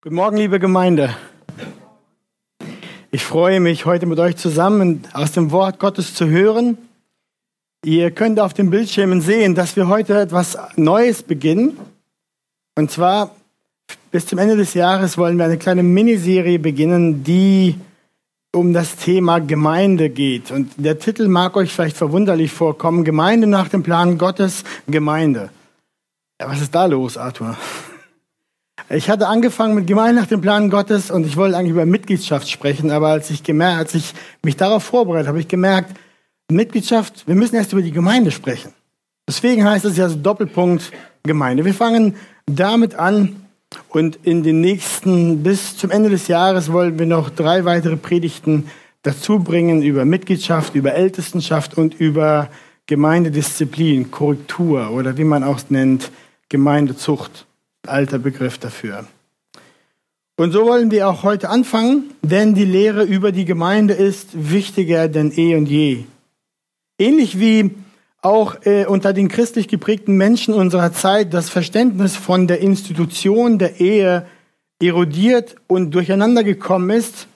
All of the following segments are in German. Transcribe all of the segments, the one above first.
Guten Morgen, liebe Gemeinde. Ich freue mich, heute mit euch zusammen aus dem Wort Gottes zu hören. Ihr könnt auf den Bildschirmen sehen, dass wir heute etwas Neues beginnen. Und zwar bis zum Ende des Jahres wollen wir eine kleine Miniserie beginnen, die um das Thema Gemeinde geht. Und der Titel mag euch vielleicht verwunderlich vorkommen. Gemeinde nach dem Plan Gottes, Gemeinde. Ja, was ist da los, Arthur? Ich hatte angefangen mit Gemeinde nach dem Plan Gottes und ich wollte eigentlich über Mitgliedschaft sprechen, aber als ich, gemerkt, als ich mich darauf vorbereitet habe, ich gemerkt, Mitgliedschaft, wir müssen erst über die Gemeinde sprechen. Deswegen heißt es ja so Doppelpunkt Gemeinde. Wir fangen damit an und in den nächsten, bis zum Ende des Jahres wollen wir noch drei weitere Predigten dazu bringen über Mitgliedschaft, über Ältestenschaft und über Gemeindedisziplin, Korrektur oder wie man auch nennt, Gemeindezucht alter Begriff dafür. Und so wollen wir auch heute anfangen, denn die Lehre über die Gemeinde ist wichtiger denn eh und je. Ähnlich wie auch äh, unter den christlich geprägten Menschen unserer Zeit das Verständnis von der Institution der Ehe erodiert und durcheinander gekommen ist,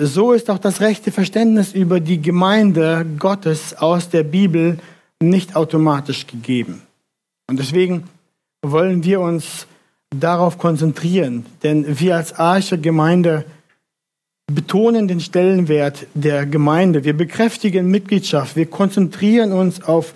so ist auch das rechte Verständnis über die Gemeinde Gottes aus der Bibel nicht automatisch gegeben. Und deswegen wollen wir uns darauf konzentrieren. Denn wir als Arche Gemeinde betonen den Stellenwert der Gemeinde. Wir bekräftigen Mitgliedschaft. Wir konzentrieren uns auf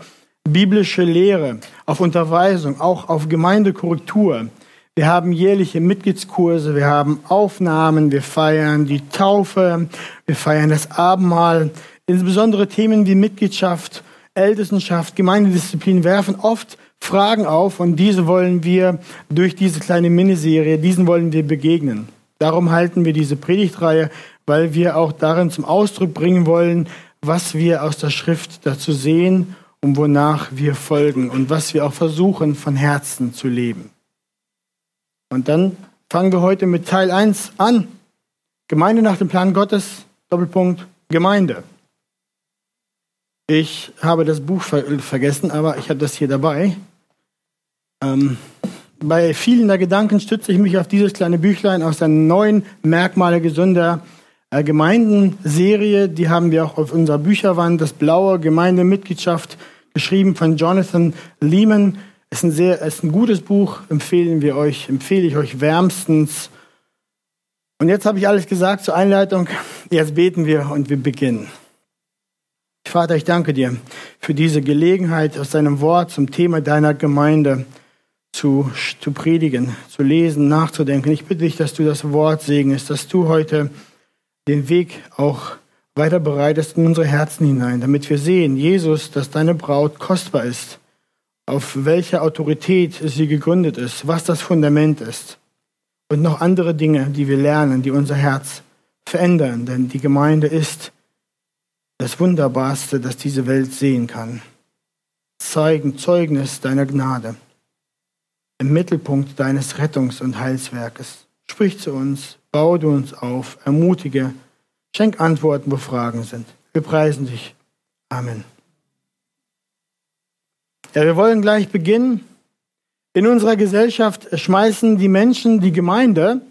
biblische Lehre, auf Unterweisung, auch auf Gemeindekorrektur. Wir haben jährliche Mitgliedskurse, wir haben Aufnahmen, wir feiern die Taufe, wir feiern das Abendmahl. Insbesondere Themen wie Mitgliedschaft, Ältestenschaft, Gemeindedisziplin werfen oft Fragen auf und diese wollen wir durch diese kleine Miniserie, diesen wollen wir begegnen. Darum halten wir diese Predigtreihe, weil wir auch darin zum Ausdruck bringen wollen, was wir aus der Schrift dazu sehen und wonach wir folgen und was wir auch versuchen von Herzen zu leben. Und dann fangen wir heute mit Teil 1 an. Gemeinde nach dem Plan Gottes, Doppelpunkt, Gemeinde. Ich habe das Buch ver vergessen, aber ich habe das hier dabei. Ähm, bei vielen der Gedanken stütze ich mich auf dieses kleine Büchlein aus der neuen Merkmale gesunder äh, Gemeindenserie. Die haben wir auch auf unserer Bücherwand. Das blaue Gemeindemitgliedschaft, geschrieben von Jonathan Lehman. Ist ein sehr, ist ein gutes Buch. Empfehlen wir euch, empfehle ich euch wärmstens. Und jetzt habe ich alles gesagt zur Einleitung. Jetzt beten wir und wir beginnen. Vater, ich danke dir für diese Gelegenheit aus deinem Wort zum Thema deiner Gemeinde zu, zu predigen, zu lesen, nachzudenken. Ich bitte dich, dass du das Wort segnest, dass du heute den Weg auch weiter bereitest in unsere Herzen hinein, damit wir sehen, Jesus, dass deine Braut kostbar ist, auf welcher Autorität sie gegründet ist, was das Fundament ist und noch andere Dinge, die wir lernen, die unser Herz verändern, denn die Gemeinde ist das Wunderbarste, das diese Welt sehen kann. Zeugen, Zeugnis deiner Gnade im Mittelpunkt deines Rettungs- und Heilswerkes. Sprich zu uns, baue du uns auf, ermutige, schenk Antworten, wo Fragen sind. Wir preisen dich. Amen. Ja, wir wollen gleich beginnen. In unserer Gesellschaft schmeißen die Menschen die Gemeinde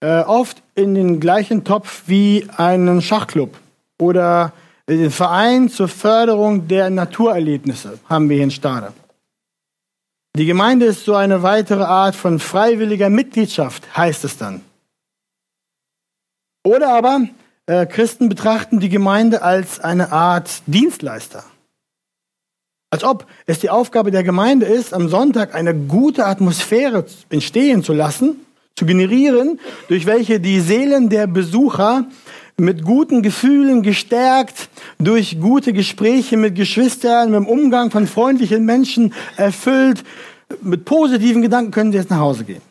äh, oft in den gleichen Topf wie einen Schachclub oder den Verein zur Förderung der Naturerlebnisse haben wir hier in Stade. Die Gemeinde ist so eine weitere Art von freiwilliger Mitgliedschaft, heißt es dann. Oder aber äh, Christen betrachten die Gemeinde als eine Art Dienstleister. Als ob es die Aufgabe der Gemeinde ist, am Sonntag eine gute Atmosphäre entstehen zu lassen, zu generieren, durch welche die Seelen der Besucher mit guten Gefühlen gestärkt, durch gute Gespräche mit Geschwistern, mit dem Umgang von freundlichen Menschen erfüllt, mit positiven Gedanken können Sie jetzt nach Hause gehen.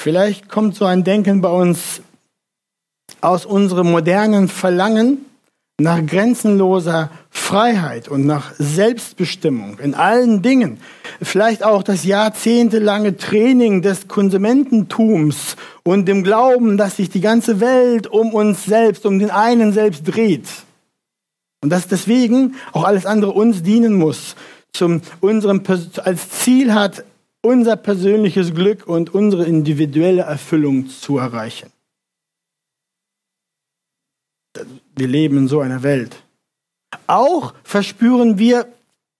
Vielleicht kommt so ein Denken bei uns aus unserem modernen Verlangen nach grenzenloser Freiheit und nach Selbstbestimmung in allen Dingen. Vielleicht auch das jahrzehntelange Training des Konsumententums und dem Glauben, dass sich die ganze Welt um uns selbst, um den einen selbst dreht. Und dass deswegen auch alles andere uns dienen muss, zum unserem als Ziel hat, unser persönliches Glück und unsere individuelle Erfüllung zu erreichen. Wir leben in so einer Welt. Auch verspüren wir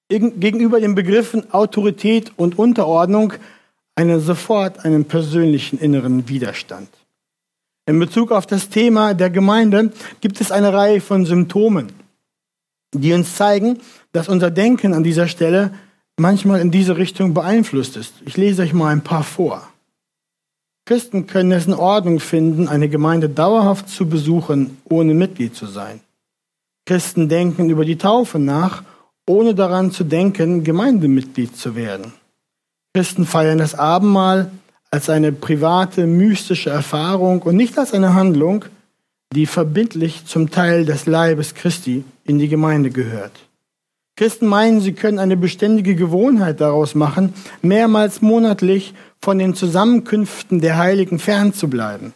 gegenüber den Begriffen Autorität und Unterordnung einen sofort einen persönlichen inneren Widerstand. In Bezug auf das Thema der Gemeinde gibt es eine Reihe von Symptomen, die uns zeigen, dass unser Denken an dieser Stelle manchmal in diese Richtung beeinflusst ist. Ich lese euch mal ein paar vor. Christen können es in Ordnung finden, eine Gemeinde dauerhaft zu besuchen, ohne Mitglied zu sein. Christen denken über die Taufe nach, ohne daran zu denken, Gemeindemitglied zu werden. Christen feiern das Abendmahl als eine private, mystische Erfahrung und nicht als eine Handlung, die verbindlich zum Teil des Leibes Christi in die Gemeinde gehört. Christen meinen, sie können eine beständige Gewohnheit daraus machen, mehrmals monatlich von den Zusammenkünften der Heiligen fernzubleiben.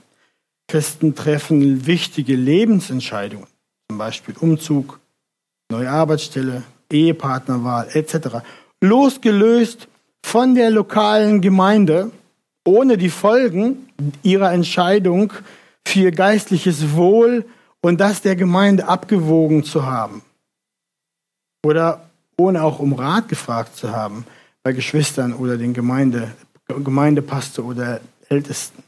Christen treffen wichtige Lebensentscheidungen, zum Beispiel Umzug, neue Arbeitsstelle, Ehepartnerwahl etc., losgelöst von der lokalen Gemeinde, ohne die Folgen ihrer Entscheidung für geistliches Wohl und das der Gemeinde abgewogen zu haben. Oder ohne auch um Rat gefragt zu haben bei Geschwistern oder den Gemeinde, Gemeindepastor oder Ältesten.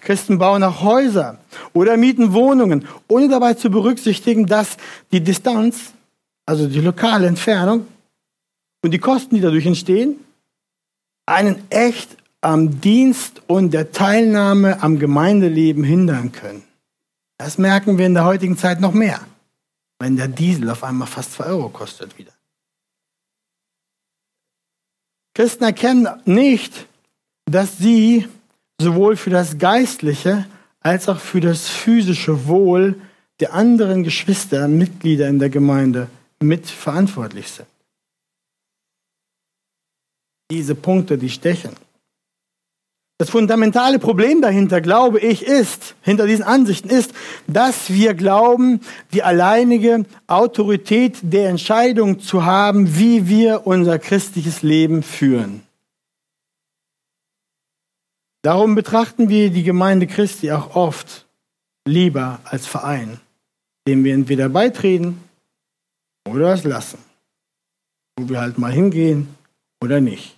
Christen bauen auch Häuser oder mieten Wohnungen, ohne dabei zu berücksichtigen, dass die Distanz, also die lokale Entfernung und die Kosten, die dadurch entstehen, einen echt am Dienst und der Teilnahme am Gemeindeleben hindern können. Das merken wir in der heutigen Zeit noch mehr, wenn der Diesel auf einmal fast 2 Euro kostet wieder. Christen erkennen nicht, dass sie sowohl für das geistliche als auch für das physische Wohl der anderen Geschwister, Mitglieder in der Gemeinde mitverantwortlich sind. Diese Punkte, die stechen. Das fundamentale Problem dahinter, glaube ich, ist, hinter diesen Ansichten ist, dass wir glauben, die alleinige Autorität der Entscheidung zu haben, wie wir unser christliches Leben führen. Darum betrachten wir die Gemeinde Christi auch oft lieber als Verein, dem wir entweder beitreten oder es lassen, wo wir halt mal hingehen oder nicht.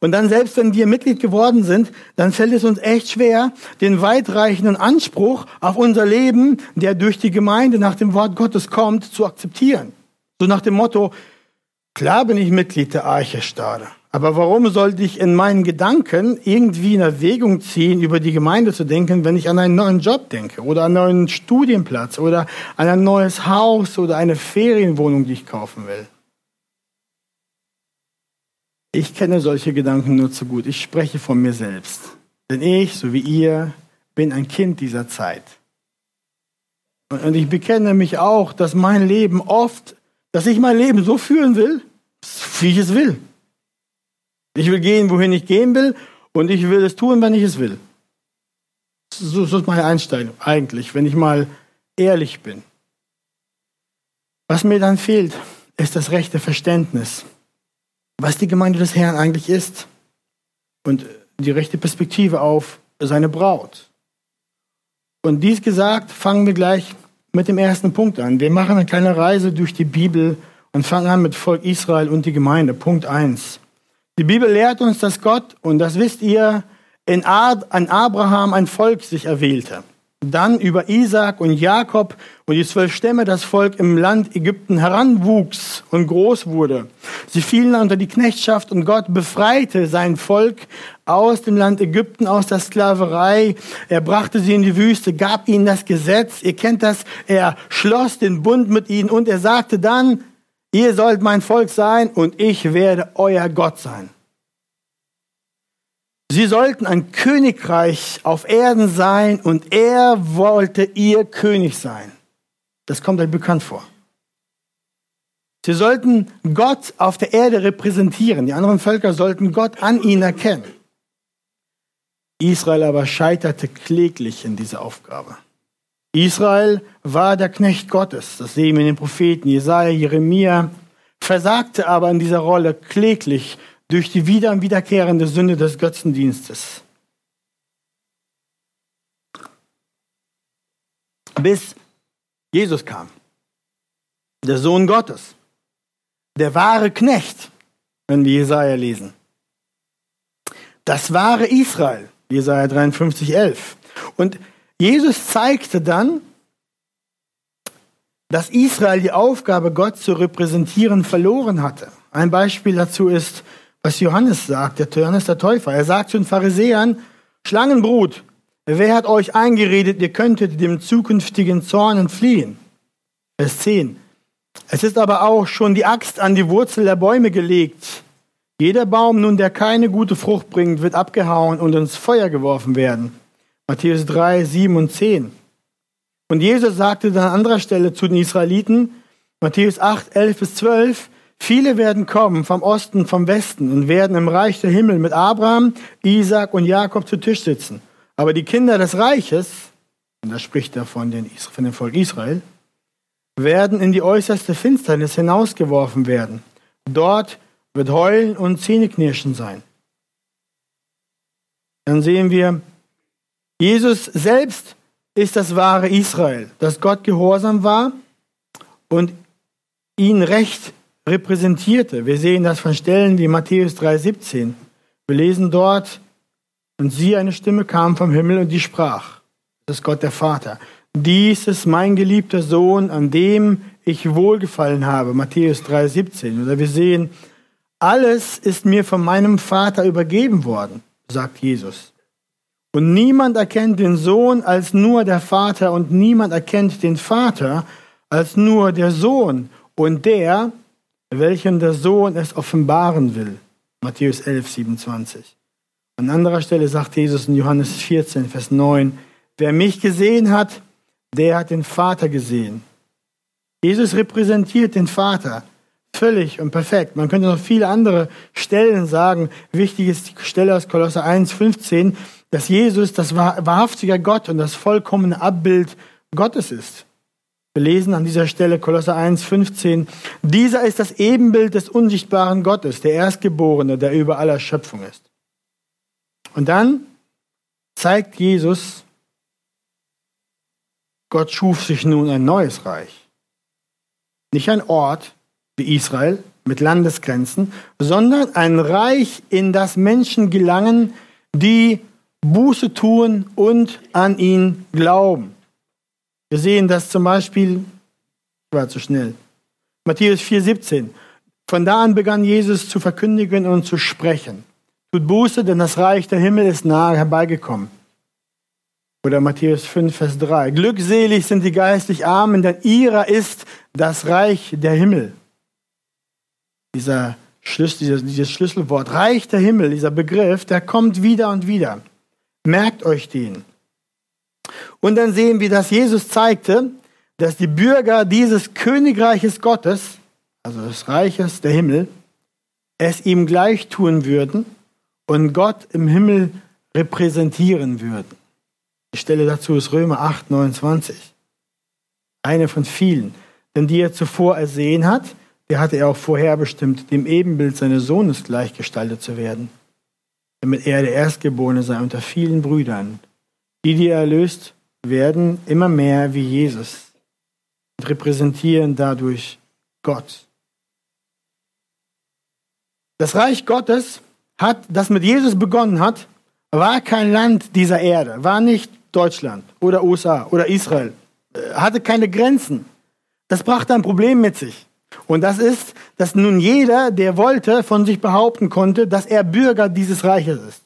Und dann selbst wenn wir Mitglied geworden sind, dann fällt es uns echt schwer, den weitreichenden Anspruch auf unser Leben, der durch die Gemeinde nach dem Wort Gottes kommt, zu akzeptieren. So nach dem Motto, klar bin ich Mitglied der Arche Stade. Aber warum sollte ich in meinen Gedanken irgendwie in Erwägung ziehen, über die Gemeinde zu denken, wenn ich an einen neuen Job denke oder einen neuen Studienplatz oder an ein neues Haus oder eine Ferienwohnung, die ich kaufen will? Ich kenne solche Gedanken nur zu gut. Ich spreche von mir selbst. Denn ich, so wie ihr, bin ein Kind dieser Zeit. Und ich bekenne mich auch, dass mein Leben oft, dass ich mein Leben so führen will, wie ich es will. Ich will gehen, wohin ich gehen will, und ich will es tun, wenn ich es will. So, ist meine Einstellung eigentlich, wenn ich mal ehrlich bin. Was mir dann fehlt, ist das rechte Verständnis was die Gemeinde des Herrn eigentlich ist und die rechte Perspektive auf seine Braut. Und dies gesagt, fangen wir gleich mit dem ersten Punkt an. Wir machen eine kleine Reise durch die Bibel und fangen an mit Volk Israel und die Gemeinde. Punkt 1. Die Bibel lehrt uns, dass Gott, und das wisst ihr, in Abraham ein Volk sich erwählte dann über Isaac und Jakob und die zwölf Stämme das Volk im Land Ägypten heranwuchs und groß wurde. Sie fielen unter die Knechtschaft und Gott befreite sein Volk aus dem Land Ägypten, aus der Sklaverei. Er brachte sie in die Wüste, gab ihnen das Gesetz. Ihr kennt das. Er schloss den Bund mit ihnen und er sagte dann, ihr sollt mein Volk sein und ich werde euer Gott sein. Sie sollten ein Königreich auf Erden sein und er wollte ihr König sein. Das kommt euch bekannt vor. Sie sollten Gott auf der Erde repräsentieren. Die anderen Völker sollten Gott an ihnen erkennen. Israel aber scheiterte kläglich in dieser Aufgabe. Israel war der Knecht Gottes. Das sehen wir in den Propheten Jesaja, Jeremia, versagte aber in dieser Rolle kläglich durch die wieder und wiederkehrende Sünde des Götzendienstes. Bis Jesus kam, der Sohn Gottes, der wahre Knecht, wenn wir Jesaja lesen. Das wahre Israel, Jesaja 53, 11. Und Jesus zeigte dann, dass Israel die Aufgabe, Gott zu repräsentieren, verloren hatte. Ein Beispiel dazu ist, was Johannes sagt, der Johannes der Täufer. Er sagt zu den Pharisäern, Schlangenbrut, wer hat euch eingeredet, ihr könntet dem zukünftigen Zorn entfliehen? Vers 10. Es ist aber auch schon die Axt an die Wurzel der Bäume gelegt. Jeder Baum nun, der keine gute Frucht bringt, wird abgehauen und ins Feuer geworfen werden. Matthäus 3, 7 und 10. Und Jesus sagte dann an anderer Stelle zu den Israeliten, Matthäus 8, 11 bis 12, Viele werden kommen vom Osten, vom Westen und werden im Reich der Himmel mit Abraham, Isaac und Jakob zu Tisch sitzen. Aber die Kinder des Reiches, und da spricht er von, den, von dem Volk Israel, werden in die äußerste Finsternis hinausgeworfen werden. Dort wird Heulen und Zähneknirschen sein. Dann sehen wir, Jesus selbst ist das wahre Israel, das Gott gehorsam war und ihn recht repräsentierte. Wir sehen das von Stellen wie Matthäus 3,17. Wir lesen dort, und sie, eine Stimme kam vom Himmel und die sprach, das ist Gott der Vater, dies ist mein geliebter Sohn, an dem ich wohlgefallen habe. Matthäus 3,17. Oder wir sehen, alles ist mir von meinem Vater übergeben worden, sagt Jesus. Und niemand erkennt den Sohn als nur der Vater und niemand erkennt den Vater als nur der Sohn und der, welchem der Sohn es offenbaren will. Matthäus 11, 27. An anderer Stelle sagt Jesus in Johannes 14, Vers 9, wer mich gesehen hat, der hat den Vater gesehen. Jesus repräsentiert den Vater völlig und perfekt. Man könnte noch viele andere Stellen sagen. Wichtig ist die Stelle aus Kolosser 1, 15, dass Jesus das wahrhaftige Gott und das vollkommene Abbild Gottes ist. Wir lesen an dieser Stelle Kolosser 1, 15. Dieser ist das Ebenbild des unsichtbaren Gottes, der Erstgeborene, der über aller Schöpfung ist. Und dann zeigt Jesus, Gott schuf sich nun ein neues Reich. Nicht ein Ort wie Israel mit Landesgrenzen, sondern ein Reich, in das Menschen gelangen, die Buße tun und an ihn glauben. Wir sehen das zum Beispiel, ich war zu schnell, Matthäus 4,17. Von da an begann Jesus zu verkündigen und zu sprechen. Tut Buße, denn das Reich der Himmel ist nahe herbeigekommen. Oder Matthäus 5, Vers 3. Glückselig sind die geistlich Armen, denn ihrer ist das Reich der Himmel. Dieser Schlüssel, dieses, dieses Schlüsselwort, Reich der Himmel, dieser Begriff, der kommt wieder und wieder. Merkt euch den. Und dann sehen wir, dass Jesus zeigte, dass die Bürger dieses Königreiches Gottes, also des Reiches der Himmel, es ihm gleich tun würden und Gott im Himmel repräsentieren würden. Die Stelle dazu ist Römer 8, 29. Eine von vielen. Denn die er zuvor ersehen hat, der hatte er auch vorherbestimmt, dem Ebenbild seines Sohnes gleichgestaltet zu werden damit er der Erstgeborene sei unter vielen Brüdern. Die, die er erlöst, werden immer mehr wie Jesus und repräsentieren dadurch Gott. Das Reich Gottes hat, das mit Jesus begonnen hat, war kein Land dieser Erde, war nicht Deutschland oder USA oder Israel, äh, hatte keine Grenzen. Das brachte ein Problem mit sich. Und das ist, dass nun jeder, der wollte, von sich behaupten konnte, dass er Bürger dieses Reiches ist.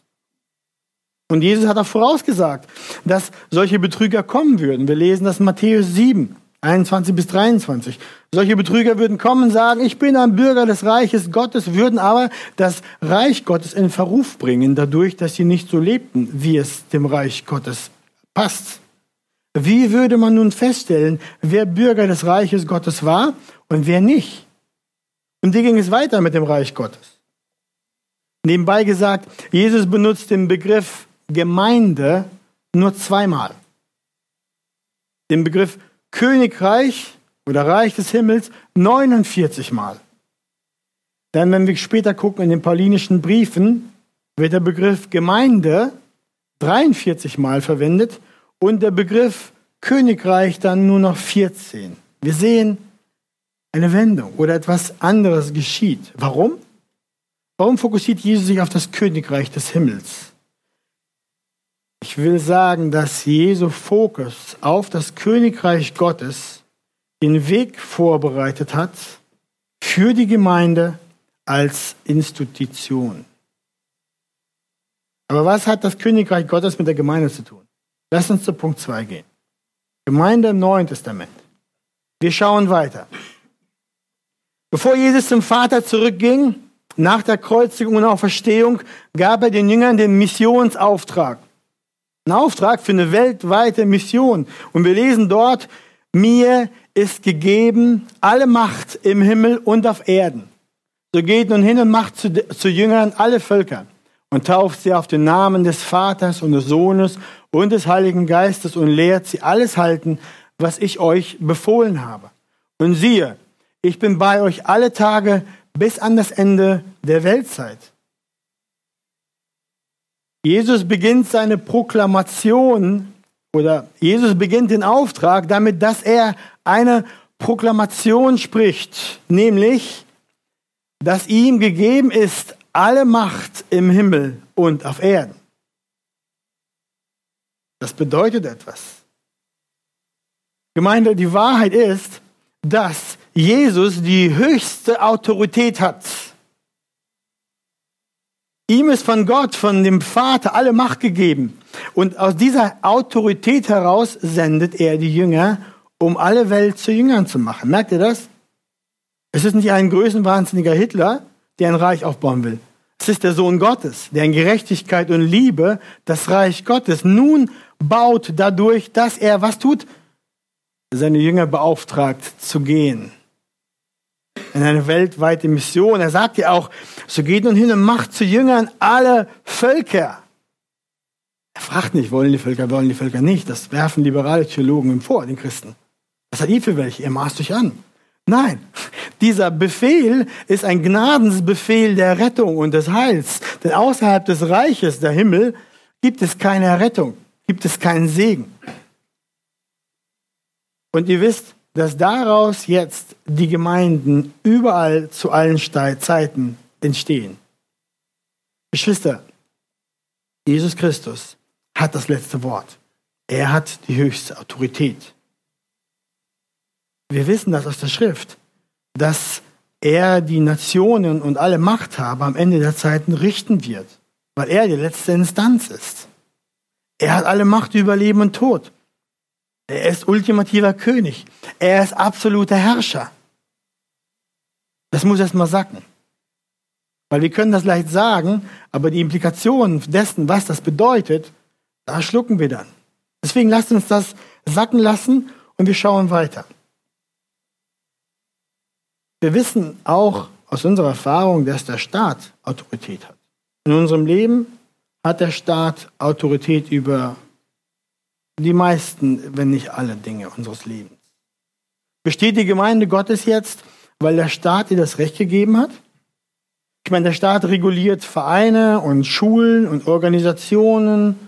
Und Jesus hat auch vorausgesagt, dass solche Betrüger kommen würden. Wir lesen das in Matthäus 7, 21 bis 23. Solche Betrüger würden kommen und sagen, ich bin ein Bürger des Reiches Gottes, würden aber das Reich Gottes in Verruf bringen, dadurch, dass sie nicht so lebten, wie es dem Reich Gottes passt. Wie würde man nun feststellen, wer Bürger des Reiches Gottes war und wer nicht? Und wie ging es weiter mit dem Reich Gottes? Nebenbei gesagt, Jesus benutzt den Begriff Gemeinde nur zweimal. Den Begriff Königreich oder Reich des Himmels 49 Mal. Denn wenn wir später gucken in den paulinischen Briefen, wird der Begriff Gemeinde 43 Mal verwendet und der Begriff Königreich dann nur noch 14. Wir sehen eine Wendung oder etwas anderes geschieht. Warum? Warum fokussiert Jesus sich auf das Königreich des Himmels? Ich will sagen, dass Jesu Fokus auf das Königreich Gottes den Weg vorbereitet hat für die Gemeinde als Institution. Aber was hat das Königreich Gottes mit der Gemeinde zu tun? Lass uns zu Punkt 2 gehen. Gemeinde im Neuen Testament. Wir schauen weiter. Bevor Jesus zum Vater zurückging, nach der Kreuzigung und Auferstehung, gab er den Jüngern den Missionsauftrag. Ein Auftrag für eine weltweite Mission. Und wir lesen dort, mir ist gegeben alle Macht im Himmel und auf Erden. So geht nun hin und macht zu, zu Jüngern alle Völker und tauft sie auf den Namen des Vaters und des Sohnes und des Heiligen Geistes und lehrt sie alles halten, was ich euch befohlen habe. Und siehe, ich bin bei euch alle Tage bis an das Ende der Weltzeit. Jesus beginnt seine Proklamation oder Jesus beginnt den Auftrag damit, dass er eine Proklamation spricht, nämlich, dass ihm gegeben ist alle Macht im Himmel und auf Erden. Das bedeutet etwas. Gemeinde, die Wahrheit ist, dass Jesus die höchste Autorität hat. Ihm ist von Gott, von dem Vater alle Macht gegeben. Und aus dieser Autorität heraus sendet er die Jünger, um alle Welt zu Jüngern zu machen. Merkt ihr das? Es ist nicht ein größenwahnsinniger Hitler, der ein Reich aufbauen will. Es ist der Sohn Gottes, der in Gerechtigkeit und Liebe das Reich Gottes nun baut dadurch, dass er was tut? Seine Jünger beauftragt zu gehen. In eine weltweite Mission. Er sagt ja auch, so geht nun hin und macht zu Jüngern alle Völker. Er fragt nicht, wollen die Völker, wollen die Völker nicht. Das werfen liberale Theologen ihm vor, den Christen. Was hat ihr für welche? Ihr maßt euch an. Nein, dieser Befehl ist ein Gnadensbefehl der Rettung und des Heils. Denn außerhalb des Reiches, der Himmel, gibt es keine Rettung, gibt es keinen Segen. Und ihr wisst, dass daraus jetzt die Gemeinden überall zu allen Zeiten entstehen. Geschwister, Jesus Christus hat das letzte Wort. Er hat die höchste Autorität. Wir wissen das aus der Schrift, dass er die Nationen und alle Machthaber am Ende der Zeiten richten wird, weil er die letzte Instanz ist. Er hat alle Macht über Leben und Tod. Er ist ultimativer König. Er ist absoluter Herrscher. Das muss erst mal sacken. Weil wir können das leicht sagen, aber die Implikationen dessen, was das bedeutet, da schlucken wir dann. Deswegen lasst uns das sacken lassen und wir schauen weiter. Wir wissen auch aus unserer Erfahrung, dass der Staat Autorität hat. In unserem Leben hat der Staat Autorität über die meisten, wenn nicht alle Dinge unseres Lebens. Besteht die Gemeinde Gottes jetzt, weil der Staat ihr das Recht gegeben hat? Ich meine, der Staat reguliert Vereine und Schulen und Organisationen,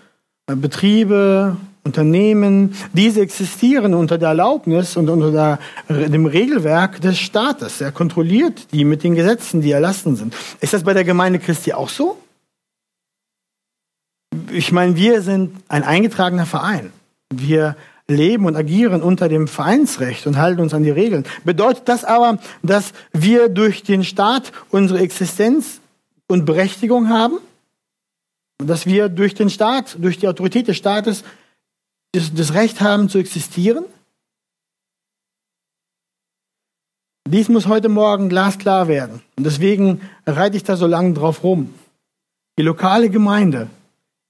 äh, Betriebe, Unternehmen. Diese existieren unter der Erlaubnis und unter der, dem Regelwerk des Staates. Er kontrolliert die mit den Gesetzen, die erlassen sind. Ist das bei der Gemeinde Christi auch so? Ich meine, wir sind ein eingetragener Verein. Wir leben und agieren unter dem Vereinsrecht und halten uns an die Regeln. Bedeutet das aber, dass wir durch den Staat unsere Existenz und Berechtigung haben? Dass wir durch den Staat, durch die Autorität des Staates das, Recht haben zu existieren? Dies muss heute Morgen glasklar werden. Und deswegen reite ich da so lange drauf rum. Die lokale Gemeinde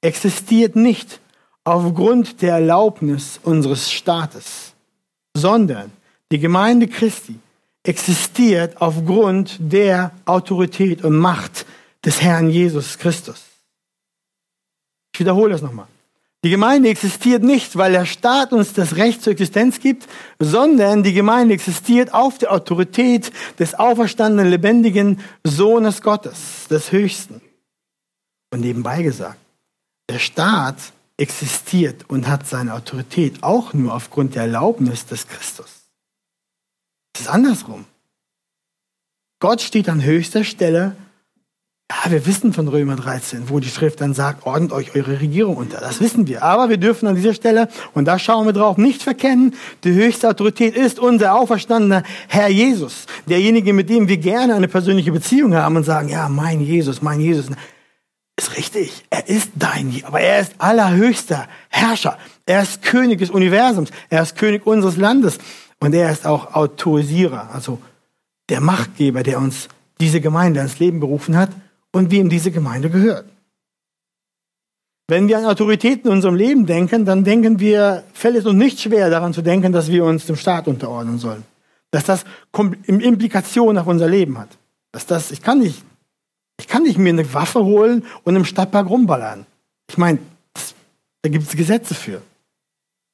existiert nicht aufgrund der Erlaubnis unseres Staates, sondern die Gemeinde Christi existiert aufgrund der Autorität und Macht des Herrn Jesus Christus. Ich wiederhole das nochmal. Die Gemeinde existiert nicht, weil der Staat uns das Recht zur Existenz gibt, sondern die Gemeinde existiert auf der Autorität des auferstandenen, lebendigen Sohnes Gottes, des Höchsten. Und nebenbei gesagt, der Staat existiert und hat seine Autorität auch nur aufgrund der Erlaubnis des Christus. Es ist andersrum. Gott steht an höchster Stelle. Ja, wir wissen von Römer 13, wo die Schrift dann sagt, ordnet euch eure Regierung unter. Das wissen wir. Aber wir dürfen an dieser Stelle, und da schauen wir drauf, nicht verkennen, die höchste Autorität ist unser auferstandener Herr Jesus. Derjenige, mit dem wir gerne eine persönliche Beziehung haben und sagen, ja, mein Jesus, mein Jesus. Ist richtig. Er ist dein, aber er ist allerhöchster Herrscher. Er ist König des Universums. Er ist König unseres Landes. Und er ist auch Autorisierer, also der Machtgeber, der uns diese Gemeinde ans Leben berufen hat und wem diese Gemeinde gehört. Wenn wir an Autoritäten in unserem Leben denken, dann denken wir, fällt es uns nicht schwer daran zu denken, dass wir uns dem Staat unterordnen sollen. Dass das Implikationen auf unser Leben hat. Dass das, ich kann nicht ich kann nicht mir eine Waffe holen und im Stadtpark rumballern. Ich meine, da gibt es Gesetze für.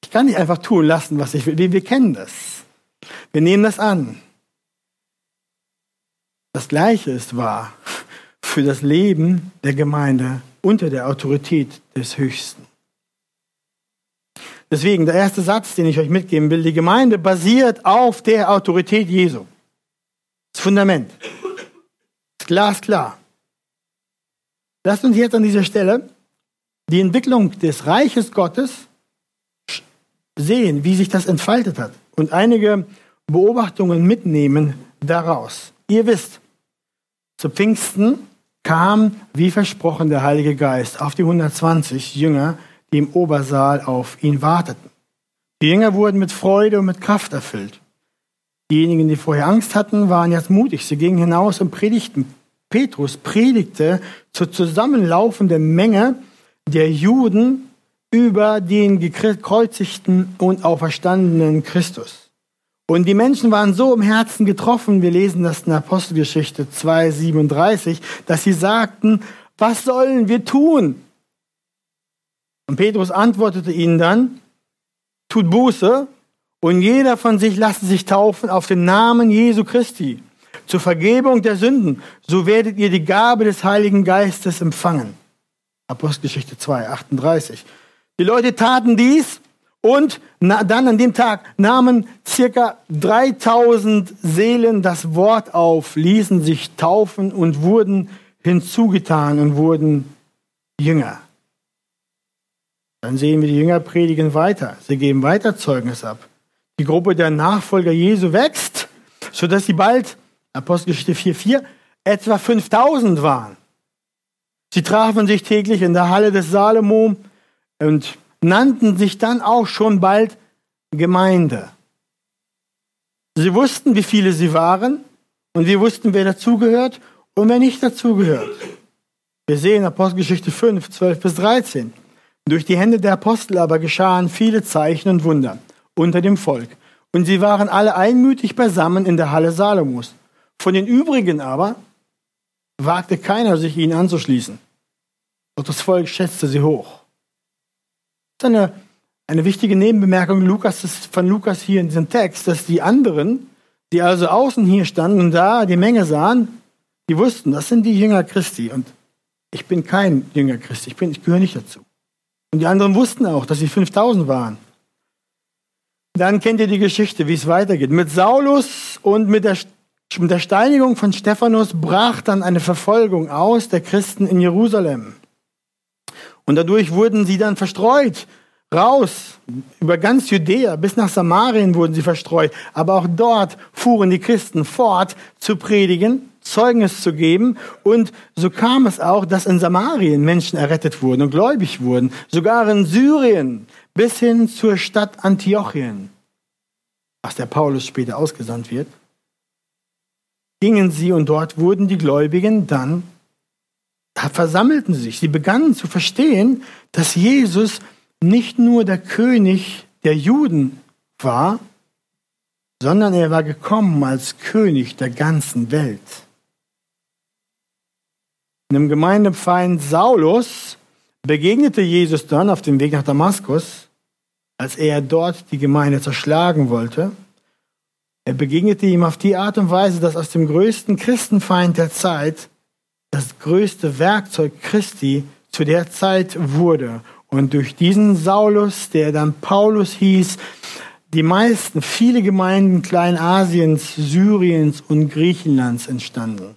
Ich kann nicht einfach tun lassen, was ich will. Wir, wir kennen das. Wir nehmen das an. Das Gleiche ist wahr für das Leben der Gemeinde unter der Autorität des Höchsten. Deswegen der erste Satz, den ich euch mitgeben will, die Gemeinde basiert auf der Autorität Jesu. Das Fundament. Das glasklar. Lasst uns jetzt an dieser Stelle die Entwicklung des Reiches Gottes sehen, wie sich das entfaltet hat und einige Beobachtungen mitnehmen daraus. Ihr wisst, zu Pfingsten kam, wie versprochen, der Heilige Geist auf die 120 Jünger, die im Obersaal auf ihn warteten. Die Jünger wurden mit Freude und mit Kraft erfüllt. Diejenigen, die vorher Angst hatten, waren jetzt mutig. Sie gingen hinaus und predigten Petrus predigte zur zusammenlaufenden Menge der Juden über den gekreuzigten und auferstandenen Christus. Und die Menschen waren so im Herzen getroffen, wir lesen das in Apostelgeschichte 2,37, dass sie sagten, was sollen wir tun? Und Petrus antwortete ihnen dann, tut Buße und jeder von sich lasse sich taufen auf den Namen Jesu Christi zur Vergebung der Sünden, so werdet ihr die Gabe des Heiligen Geistes empfangen. Apostelgeschichte 2, 38. Die Leute taten dies und dann an dem Tag nahmen circa 3000 Seelen das Wort auf, ließen sich taufen und wurden hinzugetan und wurden Jünger. Dann sehen wir, die Jünger predigen weiter. Sie geben weiter Zeugnis ab. Die Gruppe der Nachfolger Jesu wächst, sodass sie bald Apostelgeschichte 4,4, etwa 5000 waren. Sie trafen sich täglich in der Halle des Salomo und nannten sich dann auch schon bald Gemeinde. Sie wussten, wie viele sie waren und sie wussten, wer dazugehört und wer nicht dazugehört. Wir sehen Apostelgeschichte 5, 12 bis 13. Durch die Hände der Apostel aber geschahen viele Zeichen und Wunder unter dem Volk. Und sie waren alle einmütig beisammen in der Halle Salomos. Von den übrigen aber wagte keiner, sich ihnen anzuschließen. Doch das Volk schätzte sie hoch. Das ist eine, eine wichtige Nebenbemerkung Lukas, von Lukas hier in diesem Text, dass die anderen, die also außen hier standen und da die Menge sahen, die wussten, das sind die Jünger Christi und ich bin kein Jünger Christi, ich, ich gehöre nicht dazu. Und die anderen wussten auch, dass sie 5000 waren. Dann kennt ihr die Geschichte, wie es weitergeht. Mit Saulus und mit der mit der Steinigung von Stephanus brach dann eine Verfolgung aus der Christen in Jerusalem. Und dadurch wurden sie dann verstreut, raus, über ganz Judäa, bis nach Samarien wurden sie verstreut. Aber auch dort fuhren die Christen fort zu predigen, Zeugnis zu geben. Und so kam es auch, dass in Samarien Menschen errettet wurden und gläubig wurden. Sogar in Syrien bis hin zur Stadt Antiochien, aus der Paulus später ausgesandt wird gingen sie und dort wurden die Gläubigen dann, da versammelten sie sich. Sie begannen zu verstehen, dass Jesus nicht nur der König der Juden war, sondern er war gekommen als König der ganzen Welt. Einem Gemeindefeind Saulus begegnete Jesus dann auf dem Weg nach Damaskus, als er dort die Gemeinde zerschlagen wollte. Er begegnete ihm auf die Art und Weise, dass aus dem größten Christenfeind der Zeit das größte Werkzeug Christi zu der Zeit wurde. Und durch diesen Saulus, der dann Paulus hieß, die meisten, viele Gemeinden Kleinasiens, Syriens und Griechenlands entstanden.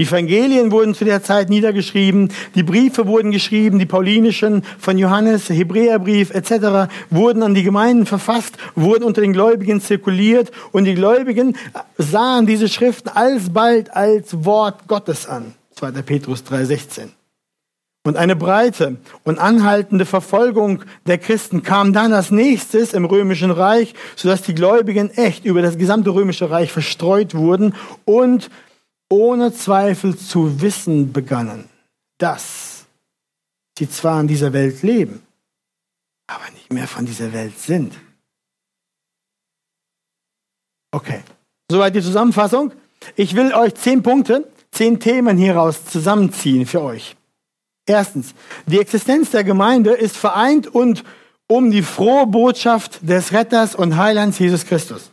Die Evangelien wurden zu der Zeit niedergeschrieben, die Briefe wurden geschrieben, die paulinischen von Johannes, Hebräerbrief etc. wurden an die Gemeinden verfasst, wurden unter den Gläubigen zirkuliert und die Gläubigen sahen diese Schriften alsbald als Wort Gottes an. 2. Petrus 3,16. Und eine breite und anhaltende Verfolgung der Christen kam dann als nächstes im römischen Reich, sodass die Gläubigen echt über das gesamte römische Reich verstreut wurden und ohne Zweifel zu wissen begannen, dass sie zwar in dieser Welt leben, aber nicht mehr von dieser Welt sind. Okay, soweit die Zusammenfassung. Ich will euch zehn Punkte, zehn Themen hieraus zusammenziehen für euch. Erstens, die Existenz der Gemeinde ist vereint und um die frohe Botschaft des Retters und Heilands Jesus Christus.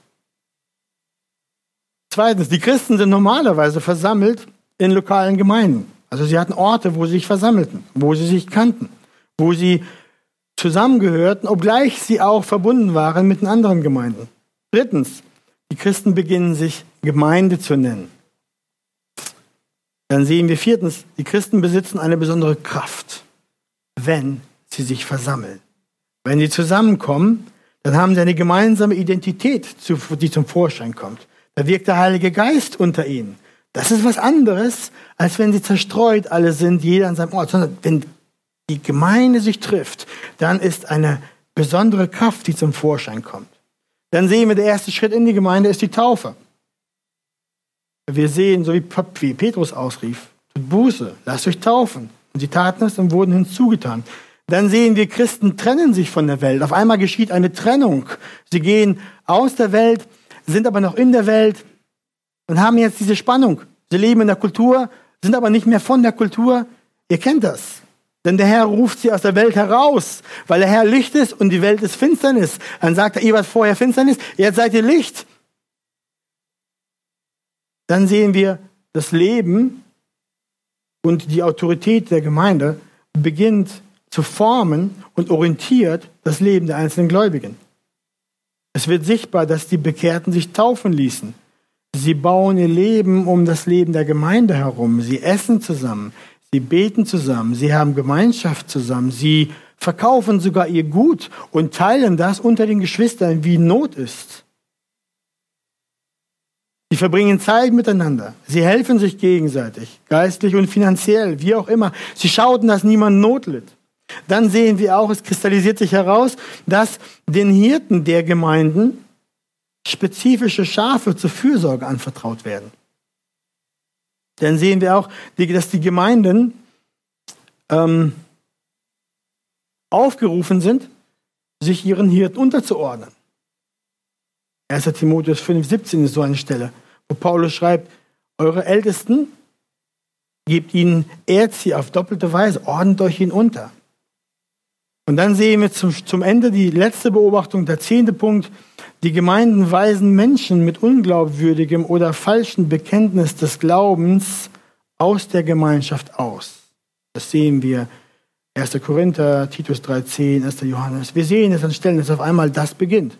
Zweitens, die Christen sind normalerweise versammelt in lokalen Gemeinden. Also sie hatten Orte, wo sie sich versammelten, wo sie sich kannten, wo sie zusammengehörten, obgleich sie auch verbunden waren mit den anderen Gemeinden. Drittens, die Christen beginnen sich Gemeinde zu nennen. Dann sehen wir viertens, die Christen besitzen eine besondere Kraft, wenn sie sich versammeln. Wenn sie zusammenkommen, dann haben sie eine gemeinsame Identität, die zum Vorschein kommt. Da wirkt der Heilige Geist unter ihnen. Das ist was anderes, als wenn sie zerstreut alle sind, jeder an seinem Ort. Sondern wenn die Gemeinde sich trifft, dann ist eine besondere Kraft, die zum Vorschein kommt. Dann sehen wir, der erste Schritt in die Gemeinde ist die Taufe. Wir sehen, so wie Petrus ausrief, Buße, lasst euch taufen. Und sie taten es und wurden hinzugetan. Dann sehen wir, Christen trennen sich von der Welt. Auf einmal geschieht eine Trennung. Sie gehen aus der Welt sind aber noch in der Welt und haben jetzt diese Spannung. Sie leben in der Kultur, sind aber nicht mehr von der Kultur. Ihr kennt das. Denn der Herr ruft sie aus der Welt heraus, weil der Herr Licht ist und die Welt ist Finsternis. Dann sagt er, ihr wart vorher Finsternis, jetzt seid ihr Licht. Dann sehen wir, das Leben und die Autorität der Gemeinde beginnt zu formen und orientiert das Leben der einzelnen Gläubigen. Es wird sichtbar, dass die Bekehrten sich taufen ließen. Sie bauen ihr Leben um das Leben der Gemeinde herum. Sie essen zusammen. Sie beten zusammen. Sie haben Gemeinschaft zusammen. Sie verkaufen sogar ihr Gut und teilen das unter den Geschwistern, wie Not ist. Sie verbringen Zeit miteinander. Sie helfen sich gegenseitig, geistlich und finanziell, wie auch immer. Sie schauten, dass niemand Not litt. Dann sehen wir auch, es kristallisiert sich heraus, dass den Hirten der Gemeinden spezifische Schafe zur Fürsorge anvertraut werden. Dann sehen wir auch, dass die Gemeinden ähm, aufgerufen sind, sich ihren Hirten unterzuordnen. 1. Timotheus 5,17 ist so eine Stelle, wo Paulus schreibt, eure Ältesten gebt ihnen Erzieher auf doppelte Weise, ordnet euch ihn unter. Und dann sehen wir zum, zum Ende die letzte Beobachtung, der zehnte Punkt. Die Gemeinden weisen Menschen mit unglaubwürdigem oder falschen Bekenntnis des Glaubens aus der Gemeinschaft aus. Das sehen wir 1. Korinther, Titus 3,10, 1. Johannes. Wir sehen es an Stellen, dass auf einmal das beginnt.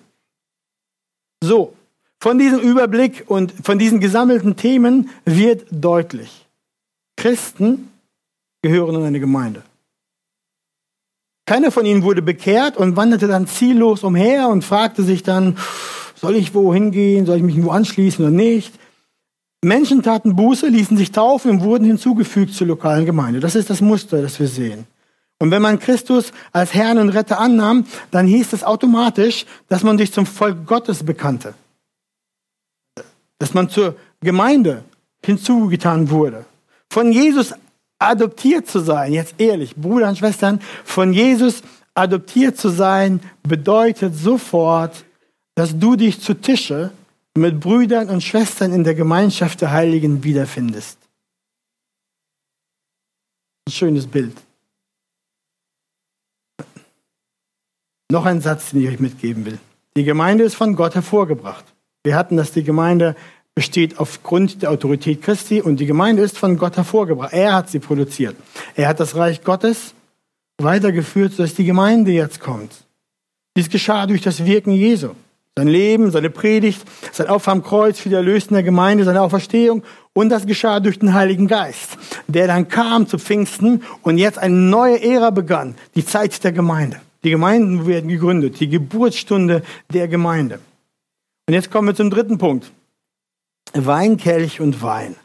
So, von diesem Überblick und von diesen gesammelten Themen wird deutlich, Christen gehören in eine Gemeinde. Keiner von ihnen wurde bekehrt und wanderte dann ziellos umher und fragte sich dann, soll ich wohin gehen, soll ich mich wo anschließen oder nicht? Menschen taten Buße, ließen sich taufen und wurden hinzugefügt zur lokalen Gemeinde. Das ist das Muster, das wir sehen. Und wenn man Christus als Herrn und Retter annahm, dann hieß es automatisch, dass man sich zum Volk Gottes bekannte. Dass man zur Gemeinde hinzugetan wurde. Von Jesus adoptiert zu sein, jetzt ehrlich, Brüder und Schwestern, von Jesus adoptiert zu sein, bedeutet sofort, dass du dich zu Tische mit Brüdern und Schwestern in der Gemeinschaft der Heiligen wiederfindest. Ein schönes Bild. Noch ein Satz, den ich euch mitgeben will. Die Gemeinde ist von Gott hervorgebracht. Wir hatten das, die Gemeinde besteht aufgrund der Autorität Christi und die Gemeinde ist von Gott hervorgebracht. Er hat sie produziert. Er hat das Reich Gottes weitergeführt, sodass die Gemeinde jetzt kommt. Dies geschah durch das Wirken Jesu. Sein Leben, seine Predigt, sein Opfer am Kreuz für die Erlösten der Gemeinde, seine Auferstehung und das geschah durch den Heiligen Geist, der dann kam zu Pfingsten und jetzt eine neue Ära begann, die Zeit der Gemeinde. Die Gemeinden werden gegründet, die Geburtsstunde der Gemeinde. Und jetzt kommen wir zum dritten Punkt. Weinkelch und Wein.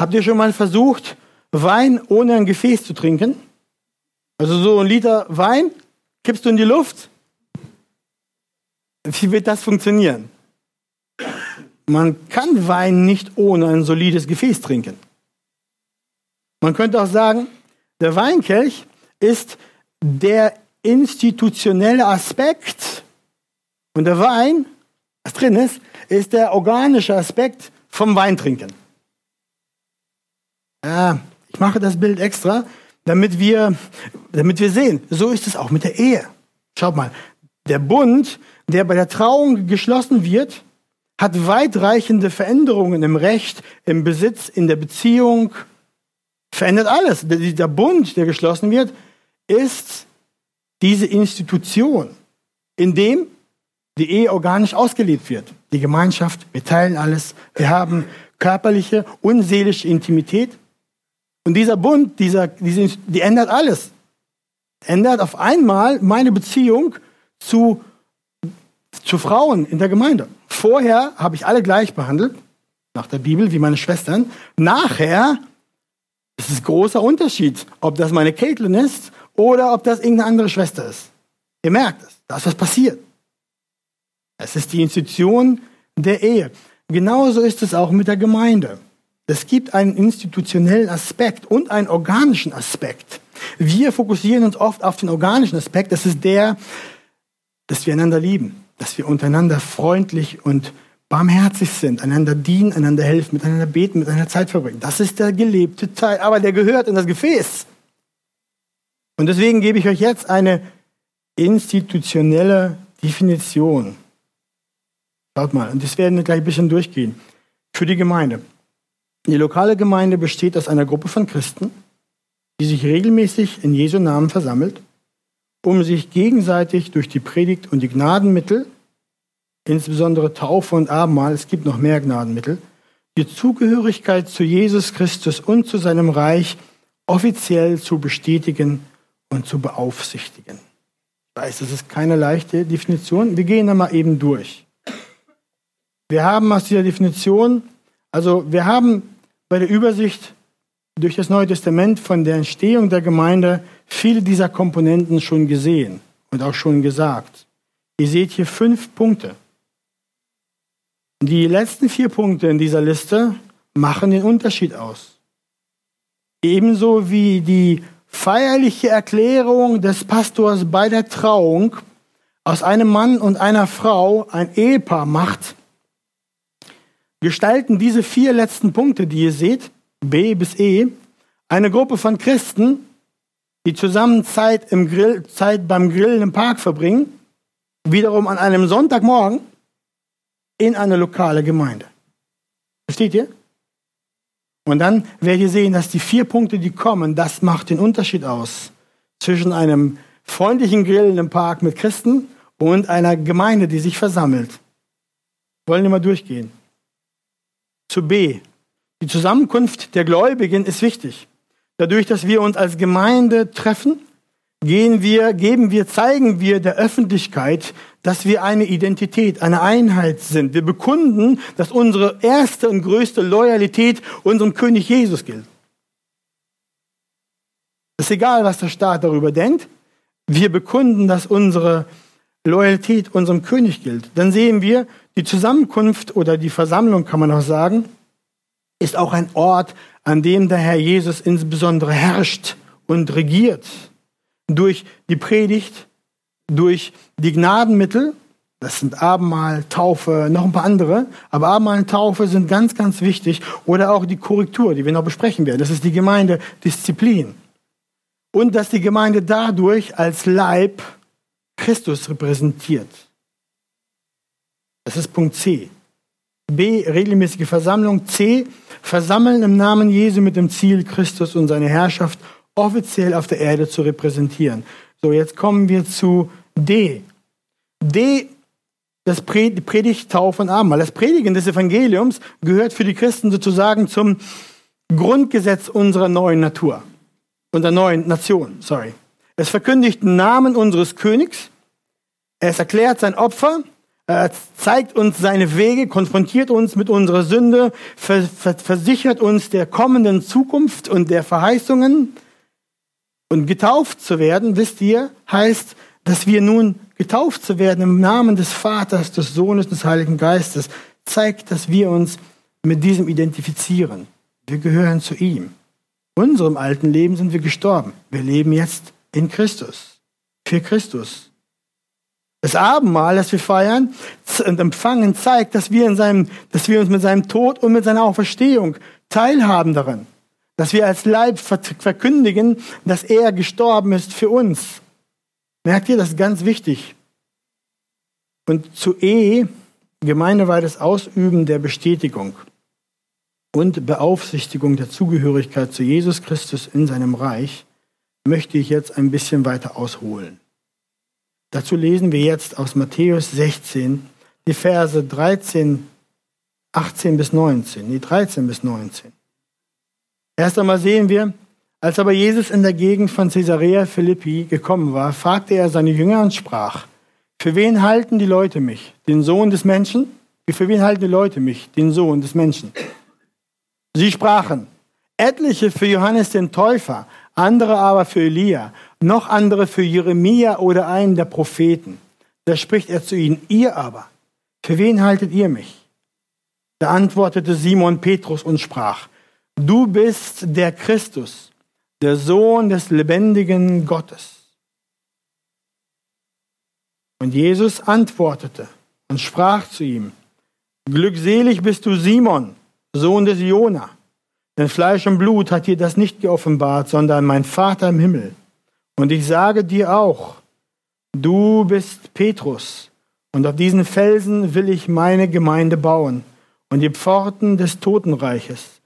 Habt ihr schon mal versucht, Wein ohne ein Gefäß zu trinken? Also so ein Liter Wein kippst du in die Luft. Wie wird das funktionieren? Man kann Wein nicht ohne ein solides Gefäß trinken. Man könnte auch sagen, der Weinkelch ist der institutionelle Aspekt und der Wein, was drin ist, ist der organische Aspekt vom Weintrinken. Ja, ich mache das Bild extra, damit wir, damit wir sehen, so ist es auch mit der Ehe. Schaut mal, der Bund, der bei der Trauung geschlossen wird, hat weitreichende Veränderungen im Recht, im Besitz, in der Beziehung, verändert alles. Der Bund, der geschlossen wird, ist diese Institution, in dem die Ehe organisch ausgelebt wird. Die Gemeinschaft, wir teilen alles, wir haben körperliche und seelische Intimität. Und dieser Bund, dieser, diese, die ändert alles. Ändert auf einmal meine Beziehung zu, zu Frauen in der Gemeinde. Vorher habe ich alle gleich behandelt, nach der Bibel, wie meine Schwestern. Nachher ist es großer Unterschied, ob das meine Caitlin ist oder ob das irgendeine andere Schwester ist. Ihr merkt es, da ist was passiert. Es ist die Institution der Ehe. Genauso ist es auch mit der Gemeinde. Es gibt einen institutionellen Aspekt und einen organischen Aspekt. Wir fokussieren uns oft auf den organischen Aspekt. Das ist der, dass wir einander lieben, dass wir untereinander freundlich und barmherzig sind, einander dienen, einander helfen, miteinander beten, miteinander Zeit verbringen. Das ist der gelebte Teil, aber der gehört in das Gefäß. Und deswegen gebe ich euch jetzt eine institutionelle Definition. Schaut mal, und das werden wir gleich ein bisschen durchgehen. Für die Gemeinde. Die lokale Gemeinde besteht aus einer Gruppe von Christen, die sich regelmäßig in Jesu Namen versammelt, um sich gegenseitig durch die Predigt und die Gnadenmittel, insbesondere Taufe und Abendmahl, es gibt noch mehr Gnadenmittel, die Zugehörigkeit zu Jesus Christus und zu seinem Reich offiziell zu bestätigen und zu beaufsichtigen. Ich weiß, das ist keine leichte Definition. Wir gehen da mal eben durch. Wir haben aus dieser Definition, also wir haben bei der Übersicht durch das Neue Testament von der Entstehung der Gemeinde viele dieser Komponenten schon gesehen und auch schon gesagt. Ihr seht hier fünf Punkte. Die letzten vier Punkte in dieser Liste machen den Unterschied aus. Ebenso wie die feierliche Erklärung des Pastors bei der Trauung aus einem Mann und einer Frau ein Ehepaar macht, gestalten diese vier letzten Punkte, die ihr seht, B bis E, eine Gruppe von Christen, die zusammen Zeit, im Grill, Zeit beim Grillen im Park verbringen, wiederum an einem Sonntagmorgen in eine lokale Gemeinde. Versteht ihr? Und dann werdet ihr sehen, dass die vier Punkte, die kommen, das macht den Unterschied aus zwischen einem freundlichen Grillen im Park mit Christen und einer Gemeinde, die sich versammelt. Wollen wir mal durchgehen. Zu B. Die Zusammenkunft der Gläubigen ist wichtig. Dadurch, dass wir uns als Gemeinde treffen, gehen wir, geben wir, zeigen wir der Öffentlichkeit, dass wir eine Identität, eine Einheit sind. Wir bekunden, dass unsere erste und größte Loyalität unserem König Jesus gilt. Es ist egal, was der Staat darüber denkt. Wir bekunden, dass unsere Loyalität unserem König gilt. Dann sehen wir, die Zusammenkunft oder die Versammlung, kann man auch sagen, ist auch ein Ort, an dem der Herr Jesus insbesondere herrscht und regiert durch die Predigt, durch die Gnadenmittel, das sind Abendmahl, Taufe, noch ein paar andere, aber Abendmahl und Taufe sind ganz, ganz wichtig. Oder auch die Korrektur, die wir noch besprechen werden. Das ist die Gemeindedisziplin. Und dass die Gemeinde dadurch als Leib Christus repräsentiert. Das ist Punkt C. B. Regelmäßige Versammlung. C. Versammeln im Namen Jesu mit dem Ziel, Christus und seine Herrschaft offiziell auf der Erde zu repräsentieren. So, jetzt kommen wir zu D. D. Das Predigt, Taufe und Abendmahl. Das Predigen des Evangeliums gehört für die Christen sozusagen zum Grundgesetz unserer neuen Natur, unserer neuen Nation, sorry. Es verkündigt den Namen unseres Königs, es erklärt sein Opfer, er zeigt uns seine Wege, konfrontiert uns mit unserer Sünde, versichert uns der kommenden Zukunft und der Verheißungen. Und getauft zu werden, wisst ihr, heißt, dass wir nun getauft zu werden im Namen des Vaters, des Sohnes, des Heiligen Geistes, zeigt, dass wir uns mit diesem identifizieren. Wir gehören zu ihm. Unserem alten Leben sind wir gestorben. Wir leben jetzt in Christus. Für Christus. Das Abendmahl, das wir feiern und empfangen, zeigt, dass wir, in seinem, dass wir uns mit seinem Tod und mit seiner Auferstehung teilhaben daran. Dass wir als Leib verkündigen, dass er gestorben ist für uns. Merkt ihr, das ist ganz wichtig. Und zu E, gemeindeweites Ausüben der Bestätigung und Beaufsichtigung der Zugehörigkeit zu Jesus Christus in seinem Reich möchte ich jetzt ein bisschen weiter ausholen. Dazu lesen wir jetzt aus Matthäus 16 die Verse 13, 18 bis 19, nee, 13 bis 19. Erst einmal sehen wir, als aber Jesus in der Gegend von Caesarea Philippi gekommen war, fragte er seine Jünger und sprach, für wen halten die Leute mich? Den Sohn des Menschen? Für wen halten die Leute mich? Den Sohn des Menschen. Sie sprachen, etliche für Johannes den Täufer, andere aber für Elia, noch andere für Jeremia oder einen der Propheten. Da spricht er zu ihnen, ihr aber, für wen haltet ihr mich? Da antwortete Simon Petrus und sprach, du bist der Christus, der Sohn des lebendigen Gottes. Und Jesus antwortete und sprach zu ihm, Glückselig bist du Simon, Sohn des Jona. Denn Fleisch und Blut hat dir das nicht geoffenbart, sondern mein Vater im Himmel. Und ich sage dir auch, du bist Petrus, und auf diesen Felsen will ich meine Gemeinde bauen, und die Pforten des Totenreiches